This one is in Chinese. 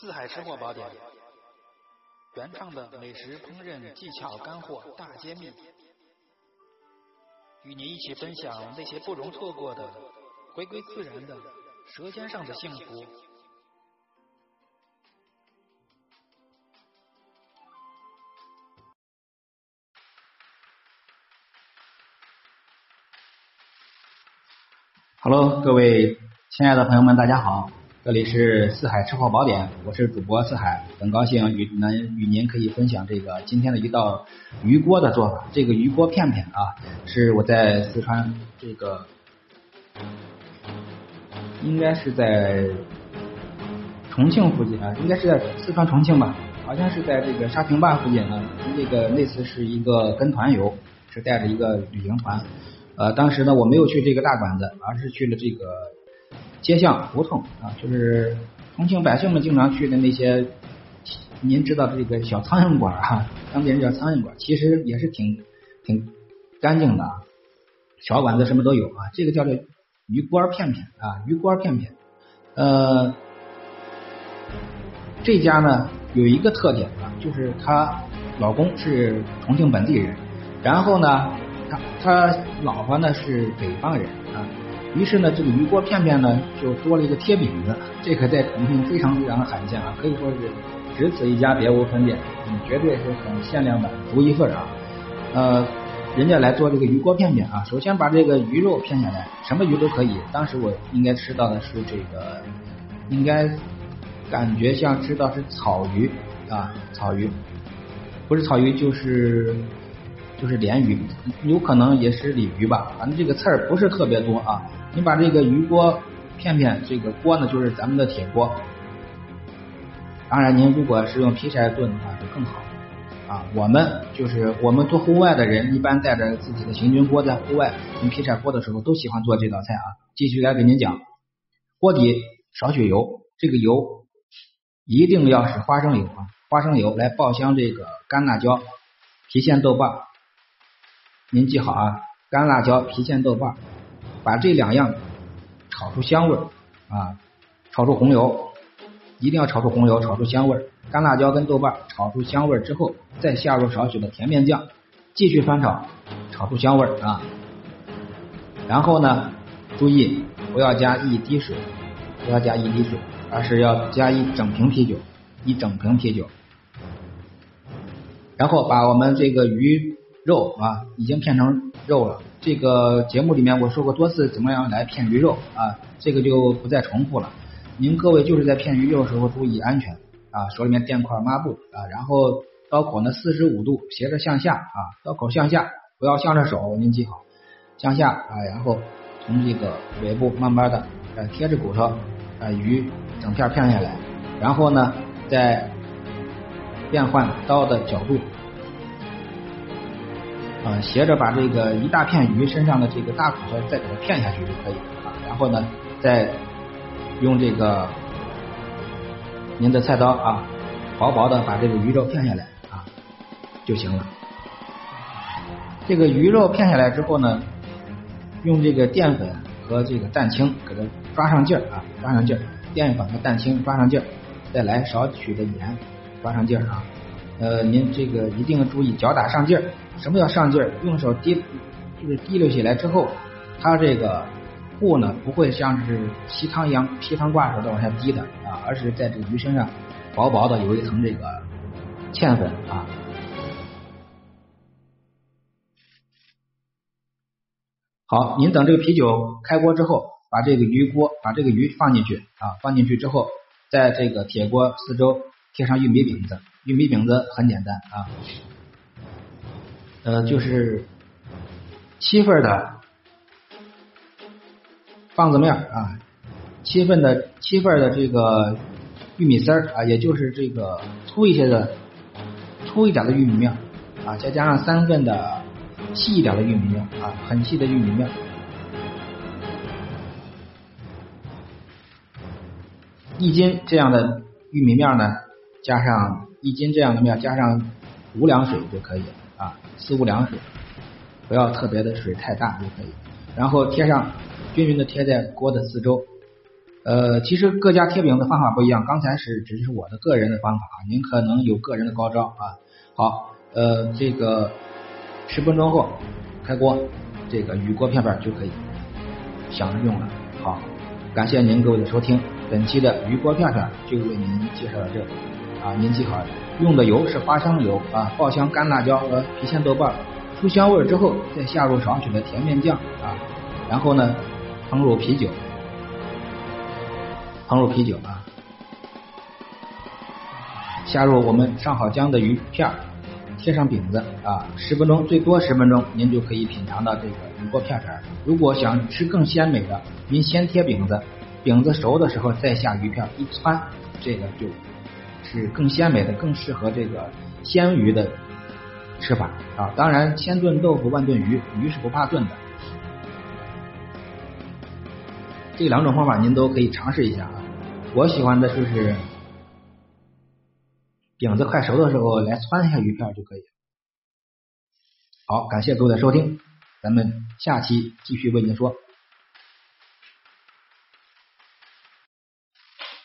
四海吃货宝典，原创的美食烹饪技巧干货大揭秘，与你一起分享那些不容错过的、回归自然的舌尖上的幸福。Hello，各位亲爱的朋友们，大家好，这里是四海吃货宝典，我是主播四海，很高兴与能与您可以分享这个今天的一道鱼锅的做法。这个鱼锅片片啊，是我在四川这个应该是在重庆附近啊，应该是在四川重庆吧，好像是在这个沙坪坝附近啊。这个那次是一个跟团游，是带着一个旅行团。呃，当时呢，我没有去这个大馆子，而是去了这个街巷胡同啊，就是重庆百姓们经常去的那些，您知道这个小苍蝇馆哈，当地人叫苍蝇馆，其实也是挺挺干净的啊，小馆子什么都有啊，这个叫做鱼锅片片啊，鱼锅片片，呃，这家呢有一个特点啊，就是她老公是重庆本地人，然后呢。他他老婆呢是北方人啊，于是呢这个鱼锅片片呢就多了一个贴饼子，这可在重庆非常非常的罕见啊，可以说是只此一家别无分店，嗯，绝对是很限量的独一份啊。呃，人家来做这个鱼锅片片啊，首先把这个鱼肉片下来，什么鱼都可以。当时我应该吃到的是这个，应该感觉像吃到是草鱼啊，草鱼，不是草鱼就是。就是鲢鱼，有可能也是鲤鱼吧，反正这个刺儿不是特别多啊。你把这个鱼锅片片，这个锅呢就是咱们的铁锅。当然，您如果是用劈柴炖的话就更好啊。我们就是我们做户外的人，一般带着自己的行军锅在户外用劈柴锅的时候，都喜欢做这道菜啊。继续来给您讲，锅底少许油，这个油一定要是花生油啊，花生油来爆香这个干辣椒、郫县豆瓣。您记好啊，干辣椒、郫县豆瓣，把这两样炒出香味儿啊，炒出红油，一定要炒出红油，炒出香味儿。干辣椒跟豆瓣炒出香味儿之后，再下入少许的甜面酱，继续翻炒，炒出香味儿啊。然后呢，注意不要加一滴水，不要加一滴水，而是要加一整瓶啤酒，一整瓶啤酒。然后把我们这个鱼。肉啊，已经片成肉了。这个节目里面我说过多次，怎么样来片鱼肉啊？这个就不再重复了。您各位就是在片鱼肉的时候注意安全啊，手里面垫块抹布啊，然后刀口呢四十五度斜着向下啊，刀口向下，不要向着手，您记好，向下啊，然后从这个尾部慢慢的呃贴着骨头啊鱼整片片下来，然后呢再变换刀的角度。斜着把这个一大片鱼身上的这个大骨头再给它片下去就可以啊。然后呢，再用这个您的菜刀啊，薄薄的把这个鱼肉片下来啊就行了。这个鱼肉片下来之后呢，用这个淀粉和这个蛋清给它抓上劲儿啊，抓上劲儿，淀粉和蛋清抓上劲儿，再来少许的盐抓上劲儿啊。呃，您这个一定要注意脚打上劲儿。什么叫上劲儿？用手滴，就是滴溜起来之后，它这个布呢不会像是吸汤一样劈汤挂似的往下滴的啊，而是在这个鱼身上薄薄的有一层这个芡粉啊。好，您等这个啤酒开锅之后，把这个鱼锅把这个鱼放进去啊，放进去之后，在这个铁锅四周贴上玉米饼子，玉米饼子很简单啊。呃，就是七份的棒子面啊，七份的七份的这个玉米丝儿啊，也就是这个粗一些的粗一点的玉米面啊，再加上三份的细一点的玉米面啊，很细的玉米面，一斤这样的玉米面呢，加上一斤这样的面，加上五两水就可以。啊，四五两水，不要特别的水太大就可以。然后贴上，均匀的贴在锅的四周，呃，其实各家贴饼的方法不一样，刚才是只是我的个人的方法，您可能有个人的高招啊。好，呃，这个十分钟后开锅，这个铝锅片片就可以享着用了。好，感谢您各位的收听，本期的铝锅片片就为您介绍到这里啊，您记好了，用的油是花生油啊，爆香干辣椒和郫县豆瓣，出香味之后再下入少许的甜面酱啊，然后呢烹入啤酒。烹入啤酒啊，下入我们上好姜的鱼片，贴上饼子啊，十分钟最多十分钟，您就可以品尝到这个鱼锅片片。如果想吃更鲜美的，您先贴饼子，饼子熟的时候再下鱼片一汆，这个就是更鲜美的，更适合这个鲜鱼的吃法啊。当然，千炖豆腐万炖鱼，鱼是不怕炖的。这两种方法您都可以尝试一下啊！我喜欢的就是饼子快熟的时候来汆一下鱼片就可以。好，感谢各位的收听，咱们下期继续为您说。